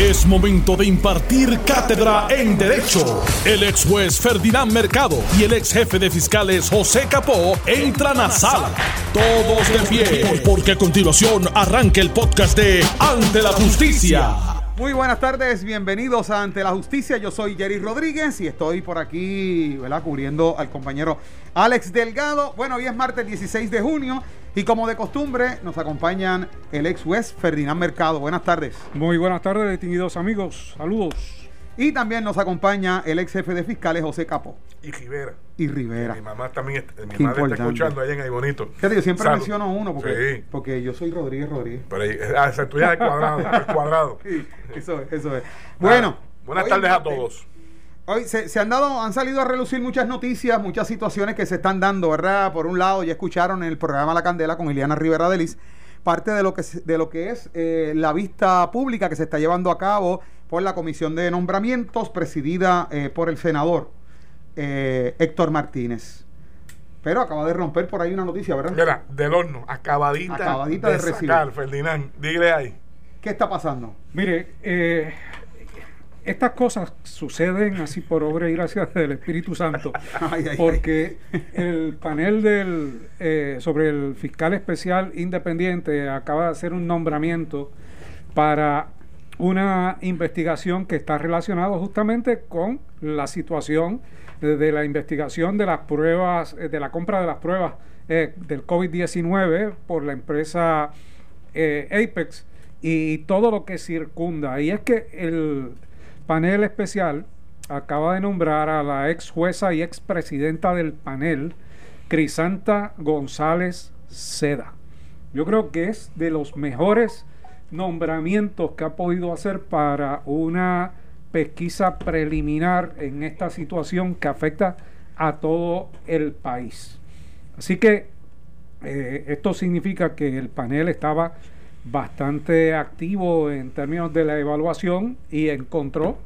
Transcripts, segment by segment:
Es momento de impartir cátedra en Derecho. El ex juez Ferdinand Mercado y el ex jefe de fiscales José Capó entran a sala. Todos de pie, porque a continuación arranca el podcast de Ante la Justicia. Muy buenas tardes, bienvenidos a Ante la Justicia. Yo soy Jerry Rodríguez y estoy por aquí, ¿verdad? Cubriendo al compañero Alex Delgado. Bueno, hoy es martes 16 de junio y como de costumbre nos acompañan el ex juez Ferdinand Mercado. Buenas tardes. Muy buenas tardes, distinguidos amigos. Saludos. Y también nos acompaña el ex jefe de fiscales José Capo. Y Rivera. Y Rivera. Mi mamá también está, mi Qué madre está importante. escuchando allá en Ay Bonito. Fíjate, yo siempre Salud. menciono uno porque, Sí. porque yo soy Rodríguez Rodríguez. Pero ahí, ah, esa tuya es al cuadrado, al cuadrado. Sí, eso es, eso es. Bueno. Ah, buenas tardes a todos. Hoy se, se han dado, han salido a relucir muchas noticias, muchas situaciones que se están dando, ¿verdad? Por un lado, ya escucharon en el programa La Candela con Ileana Rivera Delis, parte de lo que, de lo que es eh, la vista pública que se está llevando a cabo por la Comisión de Nombramientos, presidida eh, por el senador eh, Héctor Martínez. Pero acaba de romper por ahí una noticia, ¿verdad? Mira, del horno, acabadita, Acabadita de, de recibir. sacar, Ferdinand. Dile ahí. ¿Qué está pasando? Mire, eh, estas cosas suceden así por obra y gracia del Espíritu Santo, Ay, ay, ay. porque el panel del, eh, sobre el fiscal especial independiente acaba de hacer un nombramiento para una investigación que está relacionada justamente con la situación de, de la investigación de las pruebas, eh, de la compra de las pruebas eh, del COVID-19 por la empresa eh, Apex y todo lo que circunda. Y es que el panel especial acaba de nombrar a la ex jueza y ex presidenta del panel, Crisanta González Seda. Yo creo que es de los mejores nombramientos que ha podido hacer para una pesquisa preliminar en esta situación que afecta a todo el país. Así que eh, esto significa que el panel estaba bastante activo en términos de la evaluación y encontró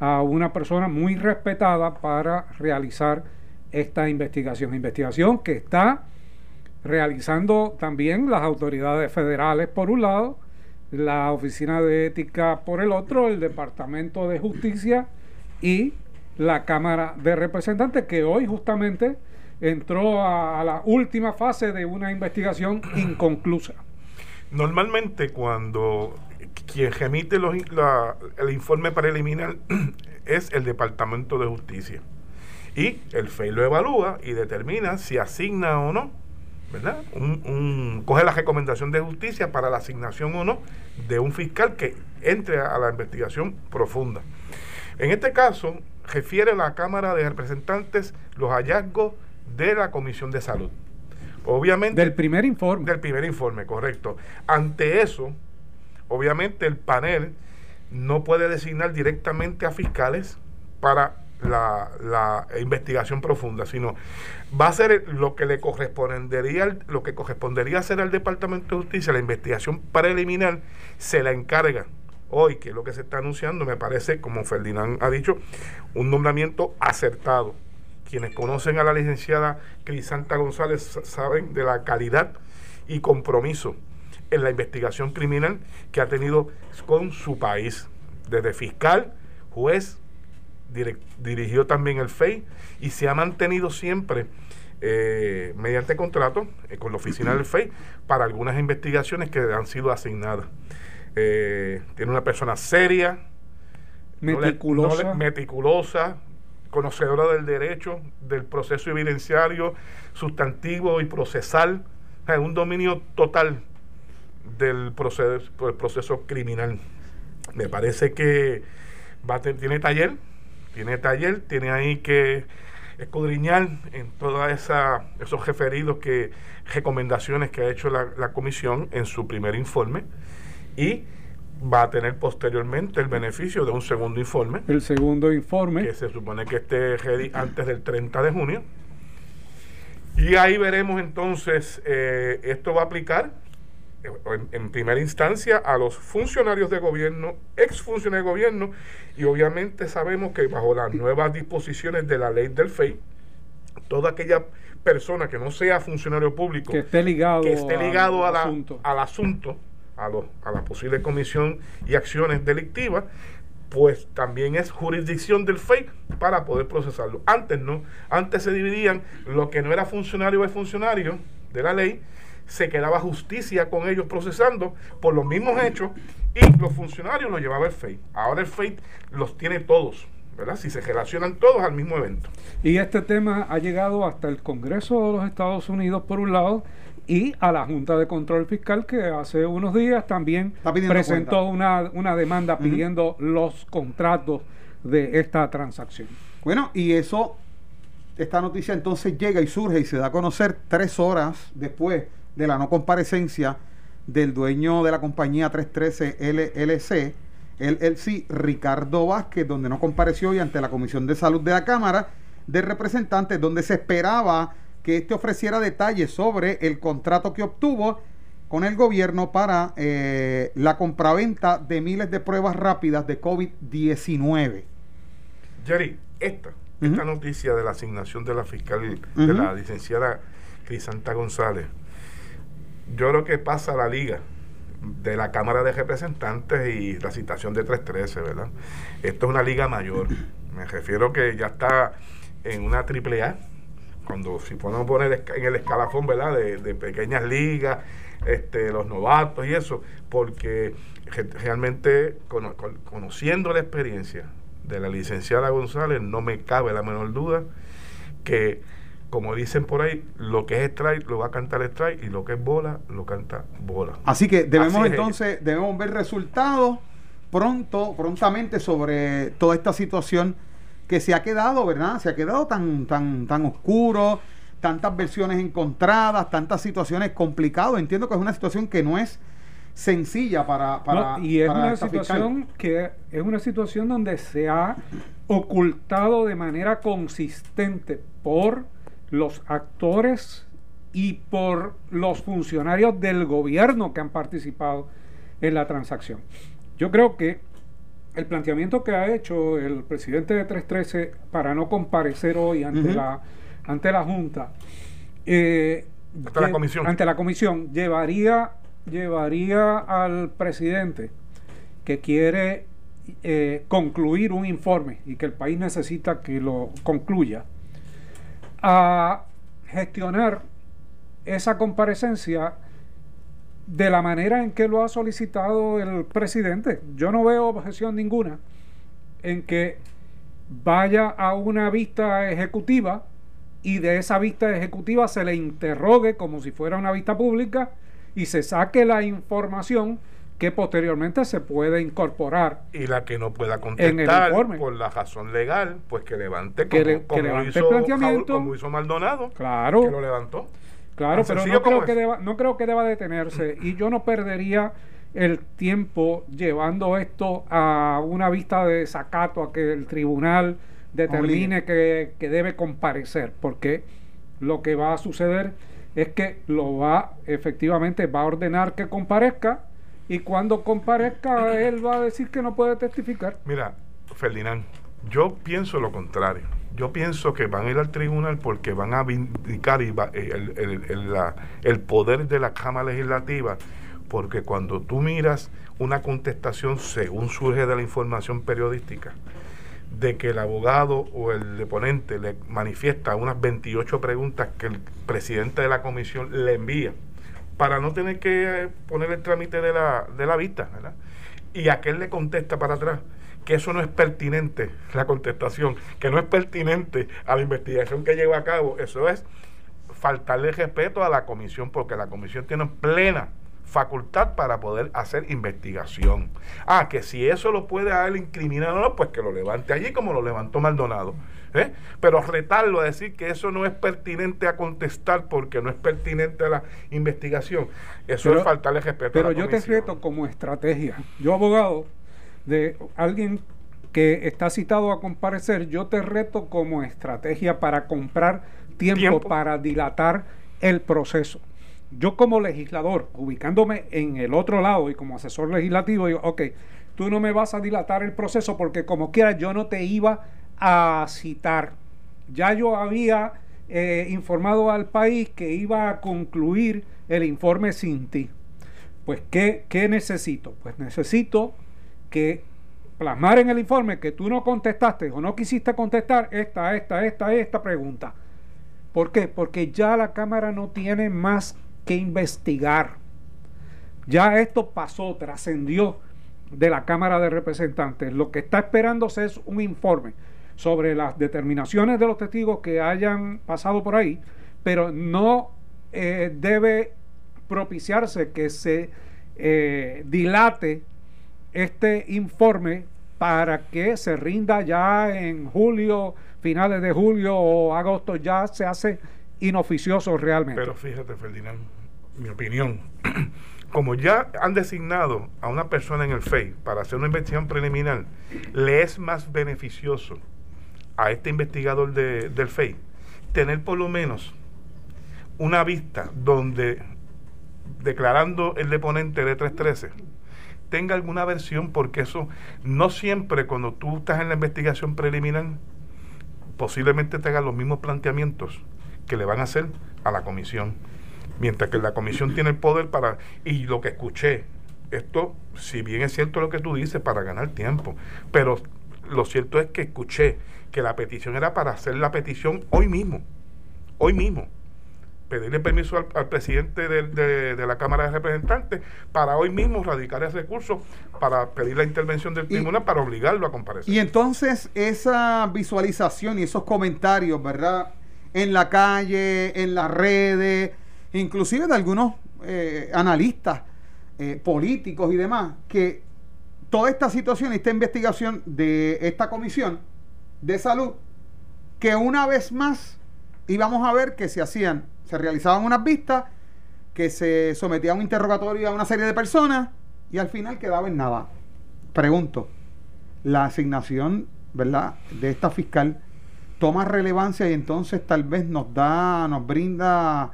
a una persona muy respetada para realizar esta investigación. Investigación que está realizando también las autoridades federales por un lado, la Oficina de Ética por el otro, el Departamento de Justicia y la Cámara de Representantes, que hoy justamente entró a, a la última fase de una investigación inconclusa. Normalmente cuando quien remite los la- el informe preliminar es el Departamento de Justicia. Y el FEI lo evalúa y determina si asigna o no, ¿verdad? Un, un- coge la recomendación de justicia para la asignación o no de un fiscal que entre a la investigación profunda. En este caso, refiere la Cámara de Representantes los hallazgos de la Comisión de Salud. Obviamente, Del primer informe. del primer informe, correcto. Ante eso, obviamente el panel no puede designar directamente a fiscales para la, la investigación profunda, sino va a ser lo que le correspondería, lo que correspondería hacer al Departamento de Justicia, la investigación preliminar, se la encarga hoy, que es lo que se está anunciando, me parece, como Ferdinand ha dicho, un nombramiento acertado. Quienes conocen a la licenciada Crisanta González sa- saben de la calidad y compromiso en la investigación criminal que ha tenido con su país, desde fiscal, juez, dirigió también el FEI y se ha mantenido siempre eh, mediante contrato eh, con la oficina del FEI para algunas investigaciones que han sido asignadas. Eh, tiene una persona seria, no le- meticulosa. no le- meticulosa, conocedora del derecho, del proceso evidenciario, sustantivo y procesal, un dominio total del proceso, del proceso criminal. Me parece que tiene taller, tiene taller, tiene ahí que escudriñar en todos esos referidos que recomendaciones que ha hecho la, la comisión en su primer informe y va a tener posteriormente el beneficio de un segundo informe el segundo informe. que se supone que esté ready antes del 30 de junio. Y ahí veremos entonces, eh, esto va a aplicar eh, en, en primera instancia a los funcionarios de gobierno, exfuncionarios de gobierno, y obviamente sabemos que bajo las nuevas disposiciones de la ley del FEI, toda aquella persona que no sea funcionario público, que esté ligado, que esté ligado al a la- asunto. al asunto, a, los, a la posible comisión y acciones delictivas, pues también es jurisdicción del FEI para poder procesarlo. Antes no, antes se dividían lo que no era funcionario es funcionario de la ley, se quedaba justicia con ellos procesando por los mismos hechos y los funcionarios los llevaba el FEI. Ahora el FEI los tiene todos, ¿verdad? Si se relacionan todos al mismo evento. Y este tema ha llegado hasta el Congreso de los Estados Unidos por un lado y a la Junta de Control Fiscal que hace unos días también presentó una, una, demanda pidiendo los contratos de esta transacción. Bueno, y eso, esta noticia entonces llega y surge y se da a conocer tres horas después de la no comparecencia del dueño de la compañía 313 LLC, el sí, Ricardo Vázquez, donde no compareció y ante la Comisión de Salud de la Cámara de Representantes, donde se esperaba que este ofreciera detalles sobre el contrato que obtuvo con el gobierno para eh, la compraventa de miles de pruebas rápidas de COVID-19. Jerry, esta, esta noticia de la asignación de la fiscal, de la licenciada Crisanta González, yo creo que pasa a la liga de la Cámara de Representantes y la citación de 313, ¿verdad? Esto es una liga mayor. Me refiero que ya está en una triple A cuando si podemos poner en el escalafón, ¿verdad? De, pequeñas ligas, este, los novatos y eso, porque realmente conociendo la experiencia de la licenciada González, no me cabe la menor duda que, como dicen por ahí, lo que es strike lo va a cantar strike y lo que es bola lo canta bola. Así que debemos entonces, debemos ver resultados pronto, prontamente sobre toda esta situación que se ha quedado, ¿verdad? Se ha quedado tan, tan, tan oscuro, tantas versiones encontradas, tantas situaciones complicadas. Entiendo que es una situación que no es sencilla para, para y es una situación que es una situación donde se ha ocultado de manera consistente por los actores y por los funcionarios del gobierno que han participado en la transacción. Yo creo que el planteamiento que ha hecho el presidente de 313 para no comparecer hoy ante, la, ante la Junta, eh, ante, la comisión. ante la comisión, llevaría, llevaría al presidente que quiere eh, concluir un informe y que el país necesita que lo concluya, a gestionar esa comparecencia de la manera en que lo ha solicitado el presidente. Yo no veo objeción ninguna en que vaya a una vista ejecutiva y de esa vista ejecutiva se le interrogue como si fuera una vista pública y se saque la información que posteriormente se puede incorporar. Y la que no pueda contestar por la razón legal, pues que levante como, que, hizo, planteamiento, como hizo Maldonado, claro, que lo levantó. Claro, pero no creo, que deba, no creo que deba detenerse. Y yo no perdería el tiempo llevando esto a una vista de desacato, a que el tribunal determine que, que, debe comparecer, porque lo que va a suceder es que lo va, efectivamente, va a ordenar que comparezca y cuando comparezca él va a decir que no puede testificar. Mira, Ferdinand, yo pienso lo contrario yo pienso que van a ir al tribunal porque van a vindicar eh, el, poder de la Cámara Legislativa, porque cuando tú miras una contestación según surge de la información periodística, de que el abogado o el deponente le manifiesta unas 28 preguntas que el presidente de la comisión le envía, para no tener que poner el trámite de la, de la vista, ¿verdad? Y aquel le contesta para atrás que eso no es pertinente, la contestación, que no es pertinente a la investigación que lleva a cabo, eso es faltarle respeto a la comisión, porque la comisión tiene plena facultad para poder hacer investigación. Ah, que si eso lo puede haber incriminado, no, pues que lo levante allí como lo levantó Maldonado. ¿Eh? Pero retarlo a decir que eso no es pertinente a contestar porque no es pertinente a la investigación, eso es faltarle respeto a la comisión. Pero yo te reto como estrategia. Yo, abogado, de alguien que está citado a comparecer, yo te reto como estrategia para comprar tiempo, para dilatar el proceso. Yo como legislador, ubicándome en el otro lado y como asesor legislativo, digo, ok, tú no me vas a dilatar el proceso porque como quiera yo no te iba a citar. Ya yo había eh, informado al país que iba a concluir el informe sin ti. Pues, ¿qué, ¿qué necesito? Pues necesito que plasmar en el informe que tú no contestaste o no quisiste contestar esta, esta, esta, esta pregunta. ¿Por qué? Porque ya la Cámara no tiene más que investigar. Ya esto pasó, trascendió de la Cámara de Representantes. Lo que está esperándose es un informe sobre las determinaciones de los testigos que hayan pasado por ahí, pero no eh, debe propiciarse que se eh, dilate este informe para que se rinda ya en julio, finales de julio o agosto, ya se hace inoficioso realmente. Pero fíjate, Ferdinand, mi opinión, como ya han designado a una persona en el FEI para hacer una investigación preliminar, le es más beneficioso a este investigador de, del FEI tener por lo menos una vista donde, declarando el deponente de 313, tenga alguna versión, porque eso no siempre cuando tú estás en la investigación preliminar, posiblemente te hagan los mismos planteamientos que le van a hacer a la comisión. Mientras que la comisión tiene el poder para, y lo que escuché, esto, si bien es cierto lo que tú dices, para ganar tiempo, pero lo cierto es que escuché que la petición era para hacer la petición hoy mismo, hoy mismo, pedirle permiso al, presidente de, la Cámara de Representantes para hoy mismo radicar ese recurso para pedir la intervención del tribunal para obligarlo a comparecer. Y entonces esa visualización y esos comentarios, ¿verdad? En la calle, en las redes, inclusive de algunos eh, analistas eh, políticos y demás, que toda esta situación, esta investigación de esta comisión de salud, que una vez más íbamos a ver que se hacían, se realizaban unas vistas, que se sometía a un interrogatorio a una serie de personas y al final quedaba en nada. Pregunto, la asignación, ¿verdad?, de esta fiscal toma relevancia y entonces tal vez nos da, nos brinda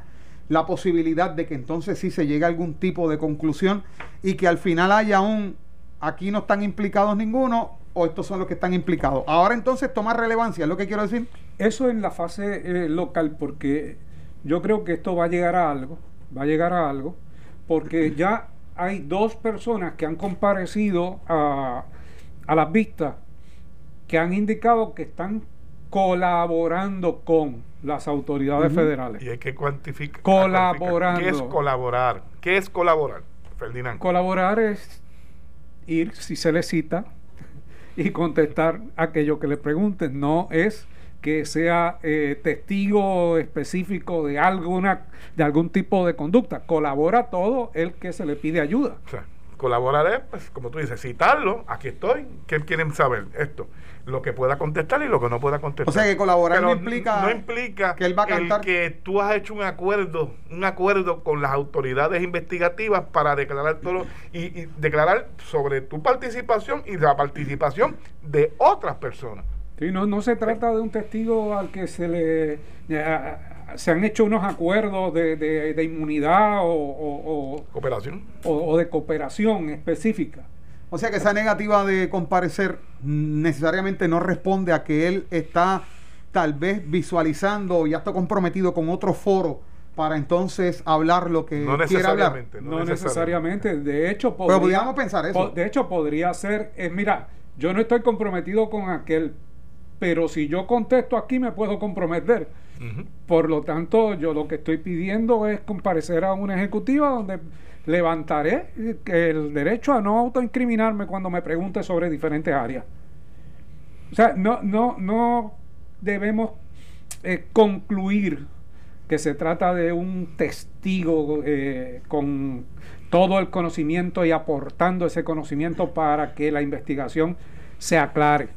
la posibilidad de que entonces sí se llegue a algún tipo de conclusión y que al final haya un aquí no están implicados ninguno o estos son los que están implicados. Ahora entonces toma relevancia, es lo que quiero decir. Eso en la fase eh, local porque yo creo que esto va a llegar a algo, va a llegar a algo, porque ya hay dos personas que han comparecido a, a las vistas que han indicado que están colaborando con las autoridades federales. Y hay que cuantificar. Colaborando. ¿Qué es colaborar? ¿Qué es colaborar, Ferdinand? Colaborar es ir, si se le cita, y contestar aquello que le pregunten. No es que sea eh, testigo específico de alguna de algún tipo de conducta. Colabora todo el que se le pide ayuda. Sea, colaborar es, pues, como tú dices, citarlo, aquí estoy, ¿qué quieren saber? Esto lo que pueda contestar y lo que no pueda contestar. O sea que colaborar no implica, no implica que él va a cantar. El que tú has hecho un acuerdo, un acuerdo con las autoridades investigativas para declarar todo y, declarar sobre tu participación y la participación de otras personas. Sí, no, no se trata de un testigo al que se le se han hecho unos acuerdos de, de, inmunidad o, cooperación o de cooperación específica. O sea que esa negativa de comparecer necesariamente no responde a que él está tal vez visualizando o ya está comprometido con otro foro para entonces hablar lo que quiere hablar. No, necesariamente. De hecho, podría, pensar eso. de hecho, podría ser, eh, mira, yo no estoy comprometido con aquel, pero si yo contesto aquí me puedo comprometer. Por lo tanto, yo lo que estoy pidiendo es comparecer a una ejecutiva donde levantaré el derecho a no autoincriminarme cuando me pregunte sobre diferentes áreas. O sea, no, no, no debemos eh, concluir que se trata de un testigo eh, con todo el conocimiento y aportando ese conocimiento para que la investigación se aclare.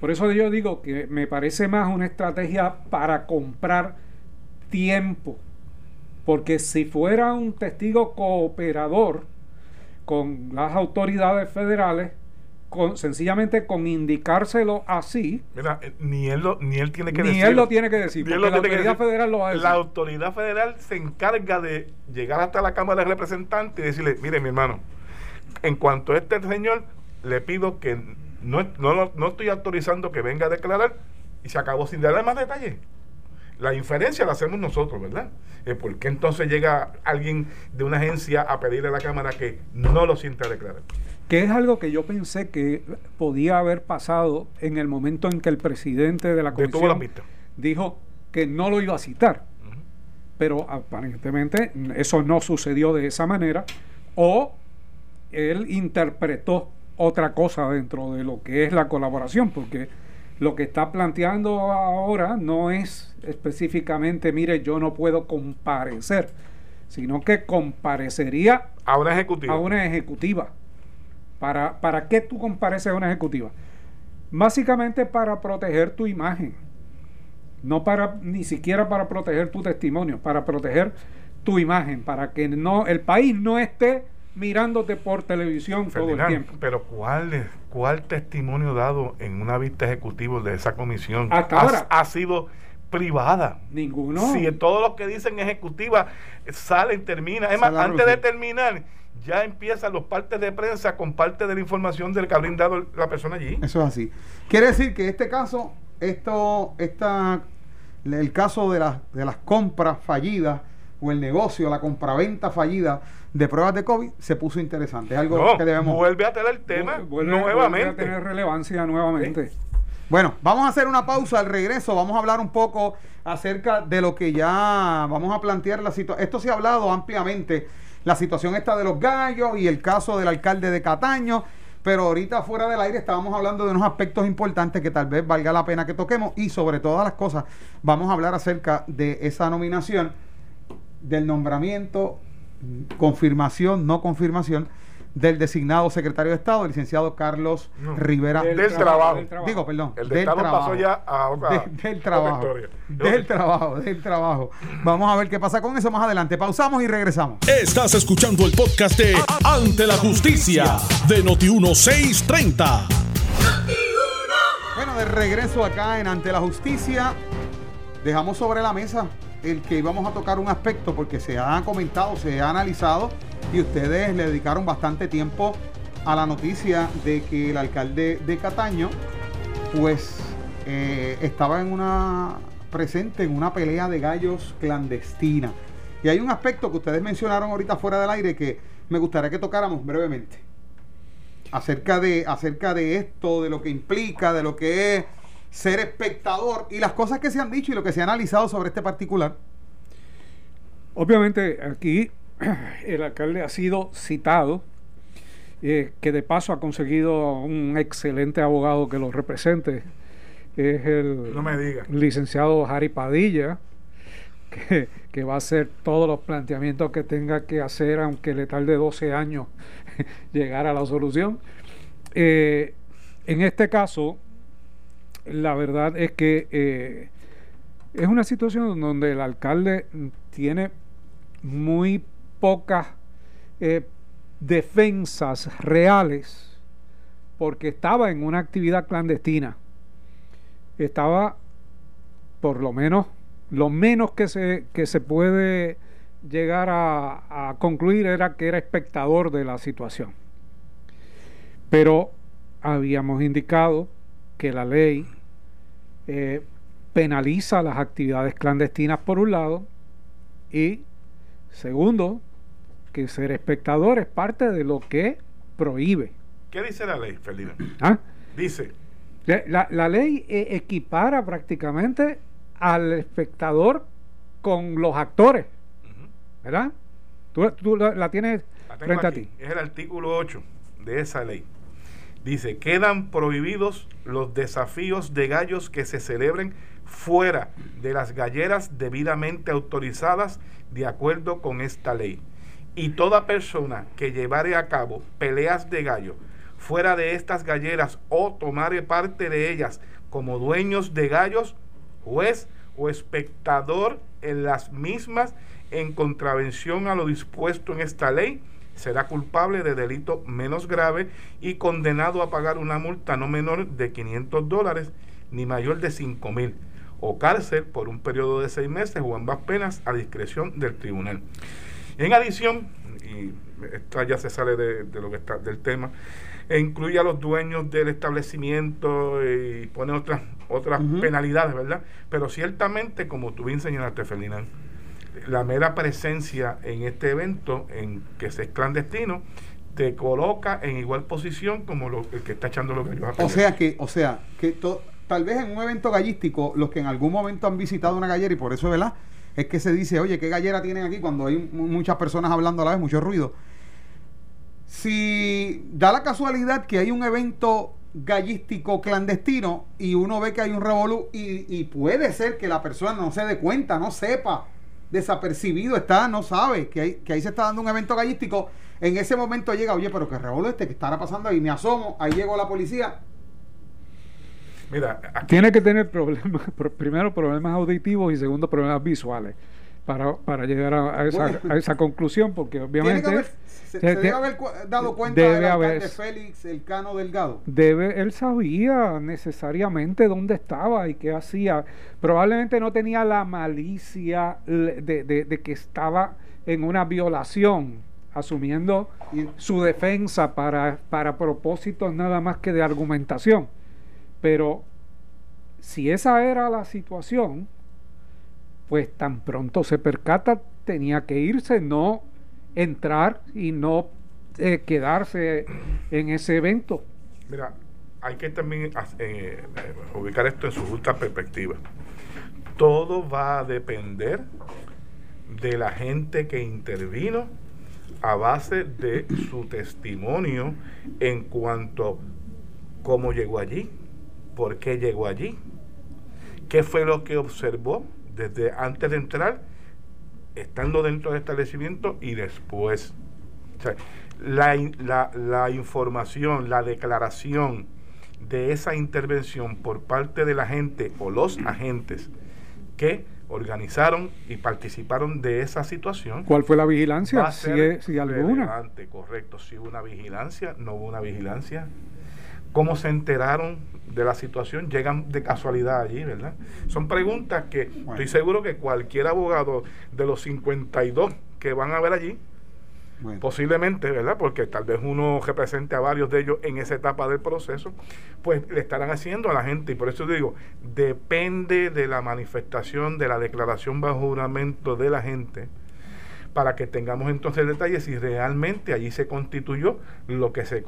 Por eso yo digo que me parece más una estrategia para comprar tiempo porque si fuera un testigo cooperador con las autoridades federales, con, sencillamente con indicárselo así. Mira, eh, ni él, lo, ni él tiene que decir. Ni él lo tiene que decir. la autoridad federal lo va a decir. La autoridad federal se encarga de llegar hasta la Cámara de Representantes y decirle: mire, mi hermano, en cuanto a este señor, le pido que no, no, no estoy autorizando que venga a declarar y se acabó sin darle más detalles La inferencia la hacemos nosotros, ¿verdad? Eh, ¿Por qué entonces llega alguien de una agencia a pedirle a la Cámara que no lo sienta declarar? Que es algo que yo pensé que podía haber pasado en el momento en que el presidente de la comisión pista. dijo que no lo iba a citar. Pero aparentemente eso no sucedió de esa manera. O él interpretó otra cosa dentro de lo que es la colaboración, porque lo que está planteando ahora no es específicamente, mire, yo no puedo comparecer, sino que comparecería A una ejecutiva. a una ejecutiva. ¿Para, ¿Para qué tú compareces a una ejecutiva? Básicamente para proteger tu imagen. No para, ni siquiera para proteger tu testimonio, para proteger tu imagen, para que no, el país no esté mirándote por televisión todo el tiempo. pero ¿cuál, es- ¿cuál testimonio dado en una vista ejecutiva de esa comisión Hasta ha, ahora. ha sido privada? Ninguno. Si todos los que dicen ejecutiva salen, terminan. Es más, antes de terminar, ya empiezan los partes de prensa con parte de la información del que ha brindado la persona allí. Eso es así. Quiere decir que este caso, esto, esta, el caso de, las de las compras fallidas o el negocio, la compraventa fallida de pruebas de COVID se puso interesante. Es algo No, que debemos. vuelve a tener el tema Vu- vuelve- vuelve nuevamente. a tener relevancia nuevamente. Bueno, vamos a hacer una pausa al regreso. Vamos a hablar un poco acerca de lo que ya vamos a plantear la situación. Esto se ha hablado ampliamente. La situación esta de los gallos y el caso del alcalde de Cataño. Pero ahorita fuera del aire estábamos hablando de unos aspectos importantes que tal vez valga la pena que toquemos. Y sobre todas las cosas, vamos a hablar acerca de esa nominación, del nombramiento, confirmación, no confirmación, del designado secretario de Estado, el licenciado Carlos No. Rivera Del trabajo. del trabajo. Digo, perdón. El de del Estado trabajo. pasó ya a otra- De- del trabajo. otra historia. Del trabajo, del trabajo. Vamos a ver qué pasa con eso más adelante. Pausamos y regresamos. Estás escuchando el podcast de Ante la Justicia de Noti1630. Bueno, de regreso acá en Ante la Justicia, dejamos sobre la mesa el que íbamos a tocar un aspecto porque se ha comentado, se ha analizado y ustedes le dedicaron bastante tiempo a la noticia de que el alcalde de Cataño pues eh, estaba en una presente en una pelea de gallos clandestina. Y hay un aspecto que ustedes mencionaron ahorita fuera del aire que me gustaría que tocáramos brevemente. Acerca de, acerca de esto, de lo que implica, de lo que es ser espectador y las cosas que se han dicho y lo que se ha analizado sobre este particular. Obviamente aquí el alcalde ha sido citado, eh, que de paso ha conseguido un excelente abogado que lo represente. Es el No me diga. licenciado Harry Padilla, que, que va a hacer todos los planteamientos que tenga que hacer, aunque le tarde 12 años llegar a la solución. Eh, en este caso, la verdad es que eh, es una situación donde el alcalde tiene muy pocas eh, defensas reales porque estaba en una actividad clandestina. Estaba, por lo menos, lo menos que se, que se puede llegar a, a concluir era que era espectador de la situación. Pero habíamos indicado que la ley eh, penaliza las actividades clandestinas por un lado y segundo que ser espectador es parte de lo que prohíbe. ¿Qué dice la ley, Ferdinand? ¿ah? Dice, La, la ley eh, equipara prácticamente al espectador con los actores, ¿verdad? Tú, tú la, la tienes la frente a ti. es el artículo 8 de esa ley. Dice, quedan prohibidos los desafíos de gallos que se celebren fuera de las galleras debidamente autorizadas de acuerdo con esta ley. Y toda persona que llevare a cabo peleas de gallo fuera de estas galleras o tomare parte de ellas como dueños de gallos, juez o espectador en las mismas en contravención a lo dispuesto en esta ley, será culpable de delito menos grave y condenado a pagar una multa no menor de 500 dólares ni mayor de 5 mil o cárcel por un periodo de seis meses o ambas penas a discreción del tribunal. En adición, y esto ya se sale de, de lo que está del tema, e incluye a los dueños del establecimiento y pone otras otras penalidades, ¿verdad? Pero ciertamente, como tú bien señalaste, Ferdinand, la mera presencia en este evento, en que se es clandestino, te coloca en igual posición como lo, el que está echando los gallos a O sea que, o sea, que tal vez en un evento gallístico, los que en algún momento han visitado una gallera, y por eso, ¿verdad? Es que se dice, oye, ¿qué gallera tienen aquí? Cuando hay muchas personas hablando a la vez, mucho ruido. Si da la casualidad que hay un evento gallístico clandestino y uno ve que hay un revolú y, y, puede ser que la persona no se dé cuenta, no sepa, desapercibido está, no sabe que, hay, que ahí se está dando un evento gallístico, en ese momento llega, oye, pero que revolú este que estará pasando ahí, me asomo, ahí llegó la policía. Mira, tiene que tener problemas, primero problemas auditivos y segundo problemas visuales para, para llegar a, esa, a esa conclusión, porque obviamente... se, debe haber dado cuenta debe haber, Félix Elcano Delgado. Debe, él sabía necesariamente dónde estaba y qué hacía. Probablemente no tenía la malicia de, de, de que estaba en una violación, asumiendo su defensa para, para propósitos nada más que de argumentación. Pero si esa era la situación, pues tan pronto se percata tenía que irse, no entrar y no eh, quedarse en ese evento. Mira, hay que también eh, eh, ubicar esto en su justa perspectiva. Todo va a depender de la gente que intervino a base de su testimonio en cuanto a cómo llegó allí, por qué llegó allí, qué fue lo que observó, desde antes de entrar, estando dentro del establecimiento y después. la, la, la información, la declaración de esa intervención por parte de la gente o los agentes que organizaron y participaron de esa situación. ¿Cuál fue la vigilancia? Si, si alguna. Correcto, si hubo una vigilancia, no hubo una vigilancia. ¿Cómo se enteraron de la situación llegan de casualidad allí, ¿verdad? Son preguntas que estoy seguro que cualquier abogado de los 52 que van a ver allí, posiblemente, ¿verdad? Porque tal vez uno represente a varios de ellos en esa etapa del proceso, pues le estarán haciendo a la gente. Y por eso digo, depende de la manifestación, de la declaración bajo juramento de la gente, para que tengamos entonces detalles si realmente allí se constituyó lo que se,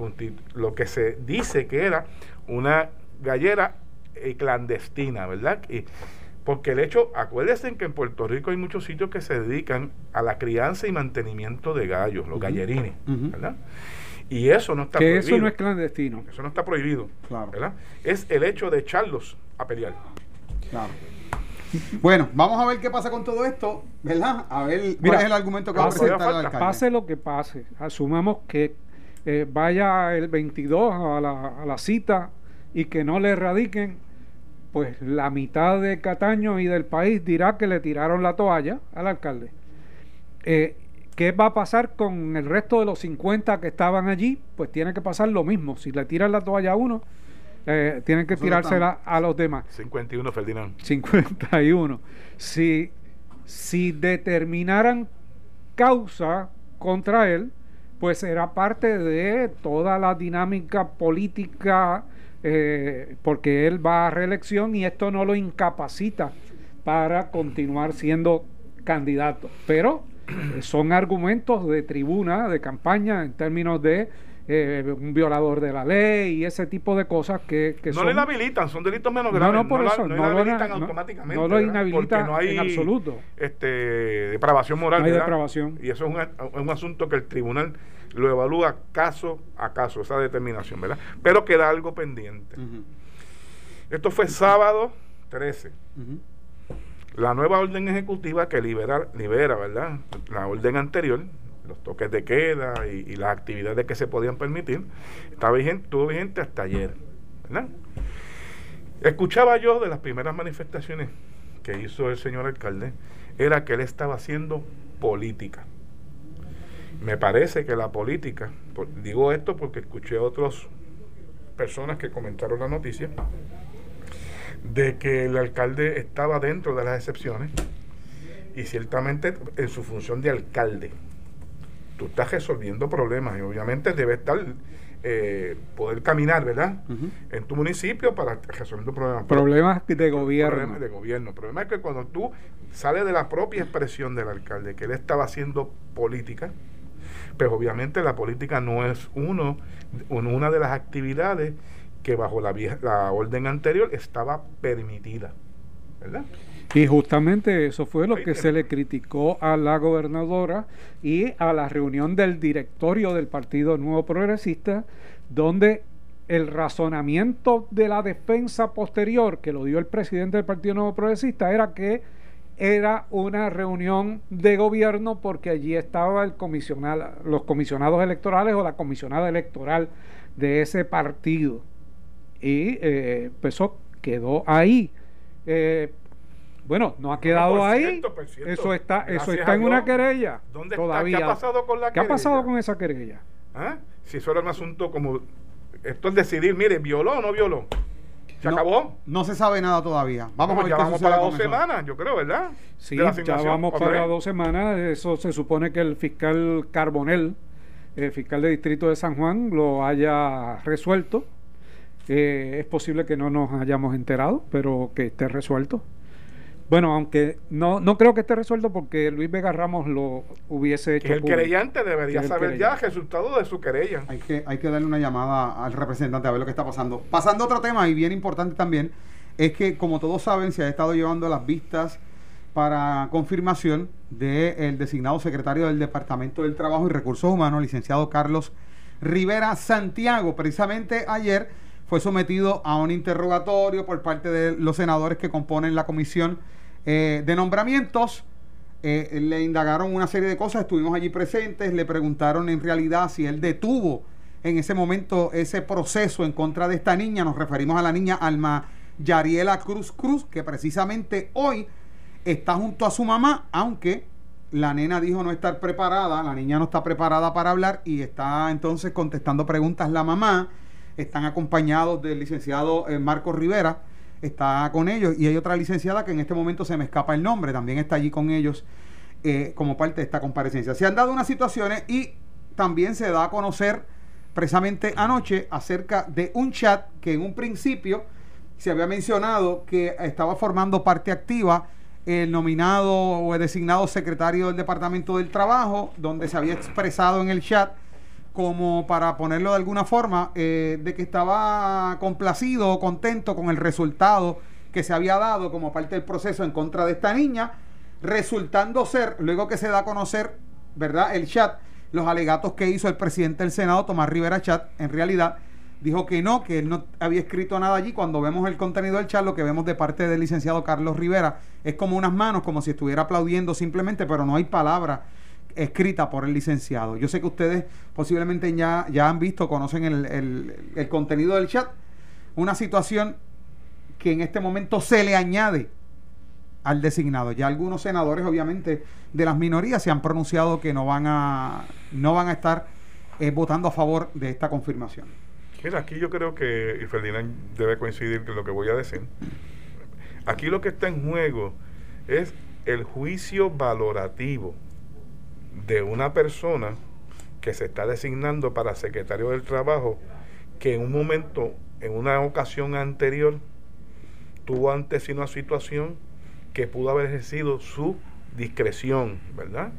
lo que se dice que era una gallera y clandestina, ¿verdad? Y, porque el hecho, acuérdense que en Puerto Rico hay muchos sitios que se dedican a la crianza y mantenimiento de gallos, los gallerines, ¿verdad? Y eso no está que eso no es clandestino. Eso no está prohibido, ¿verdad? Es el hecho de echarlos a pelear. Claro. Bueno, vamos a ver qué pasa con todo esto, ¿verdad? A ver cuál es el argumento que va a presentar el alcalde. Pase lo que pase, asumamos que eh, vaya el 22 a la, a la cita y que no le erradiquen, pues la mitad de Cataño y del país dirá que le tiraron la toalla al alcalde. Eh, ¿Qué va a pasar con el resto de los 50 que estaban allí? Pues tiene que pasar lo mismo. Si le tiran la toalla a uno, eh, tienen que tirársela a los demás. 51, Ferdinand. 51. Si, si determinaran causa contra él, pues será parte de toda la dinámica política eh, porque él va a reelección y esto no lo incapacita para continuar siendo candidato. Pero eh, son argumentos de tribuna, de campaña, en términos de eh, un violador de la ley y ese tipo de cosas que, que no le inhabilitan, son delitos menos graves. No, no, por eso, no, lo inhabilitan automáticamente. No lo inhabilitan en absoluto. Este, depravación moral. hay depravación. Y eso es un, es un asunto que el tribunal lo evalúa caso a caso, esa determinación, ¿verdad? Pero queda algo pendiente. Esto fue sábado 13. La nueva orden ejecutiva que libera, libera, ¿verdad? La orden anterior, los toques de queda y, las actividades que se podían permitir, estaba vigente, estuvo vigente hasta ayer. Escuchaba yo de las primeras manifestaciones que hizo el señor alcalde, era que él estaba haciendo política. Me parece que la política, digo esto porque escuché a otras personas que comentaron la noticia, de que el alcalde estaba dentro de las excepciones y ciertamente en su función de alcalde. Tú estás resolviendo problemas y obviamente debe estar eh, poder caminar, ¿verdad? En tu municipio para resolver tu problema. Problemas de gobierno. Problemas de gobierno. El problema es que cuando tú sales de la propia expresión del alcalde, que él estaba haciendo política, pues obviamente la política no es uno, una de las actividades que bajo la, la orden anterior estaba permitida. ¿verdad? Y justamente eso fue lo que se le criticó a la gobernadora y a la reunión del directorio del Partido Nuevo Progresista, donde el razonamiento de la defensa posterior que lo dio el presidente del Partido Nuevo Progresista era que era una reunión de gobierno porque allí estaba el comisionado, los comisionados electorales o la comisionada electoral de ese partido. Y eh, pues eso quedó ahí. Eh, bueno, no ha quedado ahí. eso está, eso está en una querella. ¿Dónde todavía. ¿Qué ha pasado con la querella? ¿Qué ha pasado con esa querella? ¿Ah? Si eso era un asunto como. Esto es decidir, mire, ¿violó o no violó? ¿Se acabó? No se sabe nada todavía. Vamos a ver ya vamos para dos semanas, yo creo, ¿verdad? Sí, ya vamos para dos semanas. Eso se supone que el fiscal Carbonel, el fiscal de distrito de San Juan, lo haya resuelto. Eh, es posible que no nos hayamos enterado, pero que esté resuelto. Bueno, aunque no, no creo que esté resuelto porque Luis Vega Ramos lo hubiese hecho. Que el querellante debería saber ya el resultado de su querella. Hay que, hay que darle una llamada al representante a ver lo que está pasando. Pasando a otro tema y bien importante también, es que como todos saben, se ha estado llevando las vistas para confirmación del designado secretario del Departamento del Trabajo y Recursos Humanos, licenciado Carlos Rivera Santiago. Precisamente ayer fue sometido a un interrogatorio por parte de los senadores que componen la comisión eh, de nombramientos. Eh, le indagaron una serie de cosas, estuvimos allí presentes, le preguntaron en realidad si él detuvo en ese momento ese proceso en contra de esta niña. Nos referimos a la niña Alma Yariela Cruz Cruz, que precisamente hoy está junto a su mamá, aunque la nena dijo no estar preparada, la niña no está preparada para hablar y está entonces contestando preguntas la mamá. Están acompañados del licenciado eh, Marcos Rivera está con ellos y hay otra licenciada que en este momento se me escapa el nombre, también está allí con ellos eh, como parte de esta comparecencia. Se han dado unas situaciones y también se da a conocer precisamente anoche acerca de un chat que en un principio se había mencionado que estaba formando parte activa el nominado o el designado secretario del Departamento del Trabajo, donde se había expresado en el chat como para ponerlo de alguna forma, eh, de que estaba complacido o contento con el resultado que se había dado como parte del proceso en contra de esta niña, resultando ser, luego que se da a conocer, ¿verdad? El chat, los alegatos que hizo el presidente del Senado, Tomás Rivera Chat, en realidad dijo que no, que él no había escrito nada allí. Cuando vemos el contenido del chat, lo que vemos de parte del licenciado Carlos Rivera es como unas manos, como si estuviera aplaudiendo simplemente, pero no hay palabra escrita por el licenciado. Yo sé que ustedes posiblemente ya, ya han visto, conocen el, contenido del chat. Una situación que en este momento se le añade al designado. Ya algunos senadores, obviamente, de las minorías se han pronunciado que no van a, no van a estar eh, votando a favor de esta confirmación. Mira, aquí yo creo que, y Ferdinand debe coincidir con lo que voy a decir, aquí lo que está en juego es el juicio valorativo de una persona que se está designando para secretario del trabajo que en un momento, en una ocasión anterior, tuvo antes una situación que pudo haber ejercido su discreción, ¿verdad?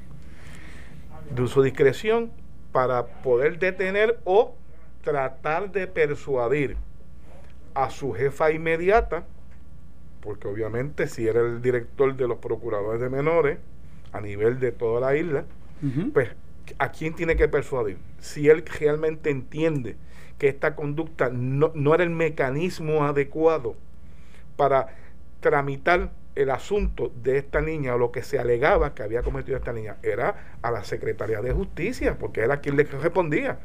De su discreción para poder detener o tratar de persuadir a su jefa inmediata, porque obviamente si era el director de los procuradores de menores a nivel de toda la isla, pues ¿a quién tiene que persuadir? Si él realmente entiende que esta conducta no, no era el mecanismo adecuado para tramitar el asunto de esta niña o lo que se alegaba que había cometido esta niña era a la Secretaría de Justicia, porque era quien le respondía.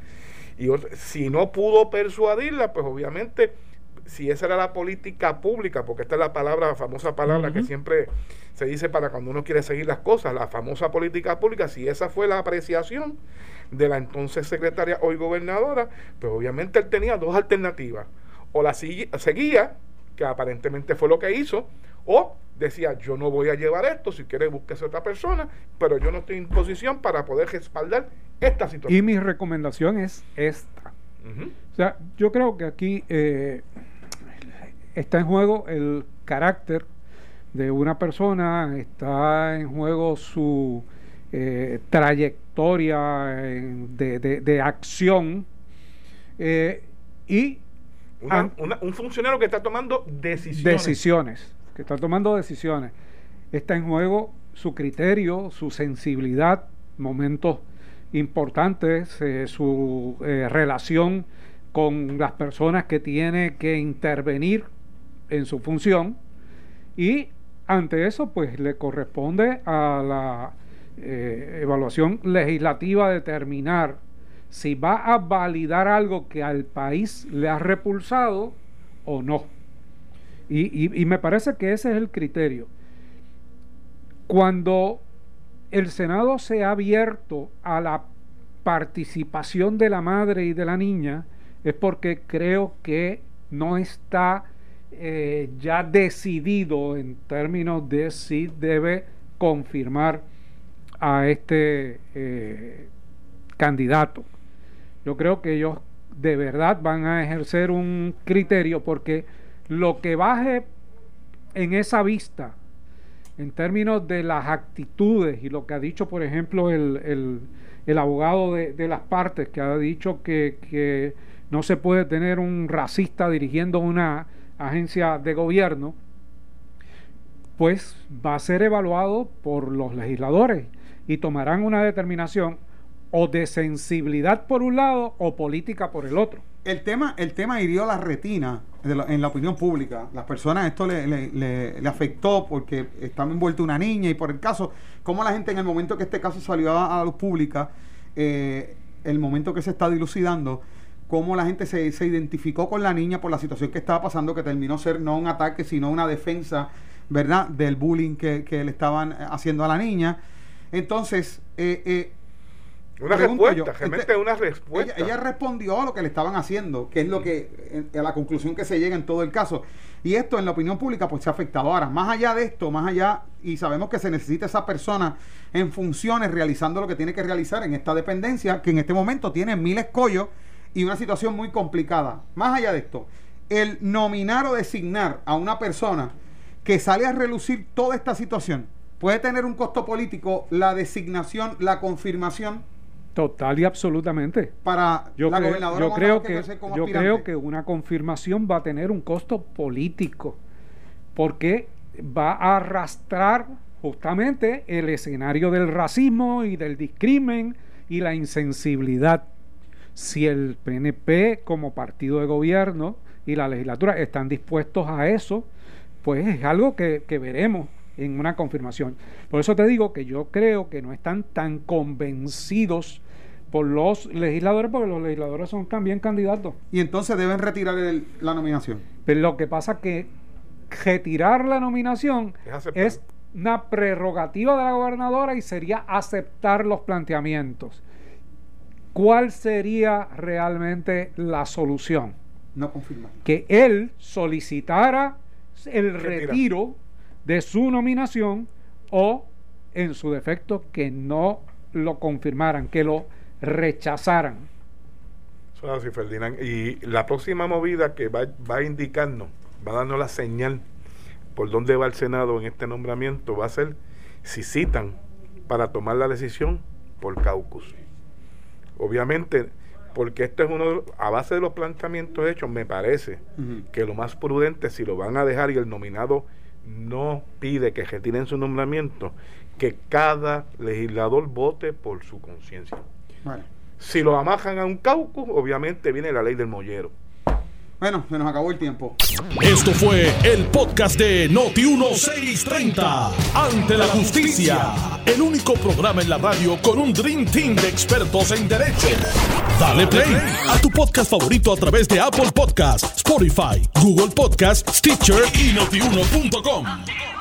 Y si no pudo persuadirla, pues obviamente si esa era la política pública, porque esta es la palabra, la famosa palabra que siempre se dice para cuando uno quiere seguir las cosas, la famosa política pública, si esa fue la apreciación de la entonces secretaria, hoy gobernadora, pues obviamente él tenía dos alternativas. O la seguía, que aparentemente fue lo que hizo, o decía, yo no voy a llevar esto, si quiere búsquese otra persona, pero yo no estoy en posición para poder respaldar esta situación. Y mi recomendación es esta O sea, yo creo que aquí eh, está en juego el carácter de una persona, está en juego su eh, trayectoria de, acción eh, y un funcionario que está tomando decisiones. Decisiones, que está tomando decisiones. Está en juego su criterio, su sensibilidad, momentos importantes, eh, su relación con las personas que tiene que intervenir en su función y ante eso pues le corresponde a la eh, evaluación legislativa determinar si va a validar algo que al país le ha repulsado o no. Y, y me parece que ese es el criterio. Cuando el Senado se ha abierto a la participación de la madre y de la niña, es porque creo que no está eh, ya decidido en términos de si debe confirmar a este eh, candidato. Yo creo que ellos de verdad van a ejercer un criterio porque lo que baje en esa vista, en términos de las actitudes y lo que ha dicho, por ejemplo, el, abogado de, las partes, que ha dicho que no se puede tener un racista dirigiendo una agencia de gobierno, pues va a ser evaluado por los legisladores y tomarán una determinación o de sensibilidad por un lado o política por el otro. El tema, el tema hirió la retina en la opinión pública. Las personas esto le, le, afectó porque estaba envuelta una niña y por el caso, como la gente en el momento que este caso salió a, la luz pública, eh, el momento que se está dilucidando, cómo la gente se, se, identificó con la niña por la situación que estaba pasando, que terminó ser no un ataque, sino una defensa, ¿verdad?, del bullying que, le estaban haciendo a la niña. Entonces, eh, eh, una respuesta, realmente una respuesta. Ella, respondió a lo que le estaban haciendo, que es lo que, a la conclusión que se llega en todo el caso. Y esto en la opinión pública pues se ha afectado. Ahora, más allá de esto, más allá, y sabemos que se necesita esa persona en funciones realizando lo que tiene que realizar en esta dependencia, que en este momento tiene mil escollos y una situación muy complicada. Más allá de esto, el nominar o designar a una persona que sale a relucir toda esta situación puede tener un costo político la designación, la confirmación. Total y absolutamente. Para yo la gobernadora yo creo que, yo creo que una confirmación va a tener un costo político porque va a arrastrar justamente el escenario del racismo y del discrimen y la insensibilidad si el PNP como partido de gobierno y la legislatura están dispuestos a eso, pues es algo que, veremos en una confirmación. Por eso te digo que yo creo que no están tan convencidos por los legisladores, porque los legisladores son también candidatos. Y entonces deben retirar la nominación. Pero lo que pasa que retirar la nominación es una prerrogativa de la gobernadora y sería aceptar los planteamientos. ¿Cuál sería realmente la solución? No confirmar. Que él solicitara el retiro de su nominación o, en su defecto, que no lo confirmaran, que lo rechazaran. Eso es así, Ferdinand. Y la próxima movida que va, va a indicarnos, va a darnos la señal por dónde va el Senado en este nombramiento, va a ser si citan para tomar la decisión por caucus. Obviamente, porque esto es uno, a base de los planteamientos hechos, me parece que lo más prudente, si lo van a dejar y el nominado no pide que retiren su nombramiento, que cada legislador vote por su conciencia. Si lo amajan a un caucus, obviamente viene la ley del mollero. Bueno, se nos acabó el tiempo. Esto fue el podcast de Noti1630. Ante la justicia. El único programa en la radio con un Dream Team de expertos en derecho. Dale play a tu podcast favorito a través de Apple Podcasts, Spotify, Google Podcasts, Stitcher y notiuno.com.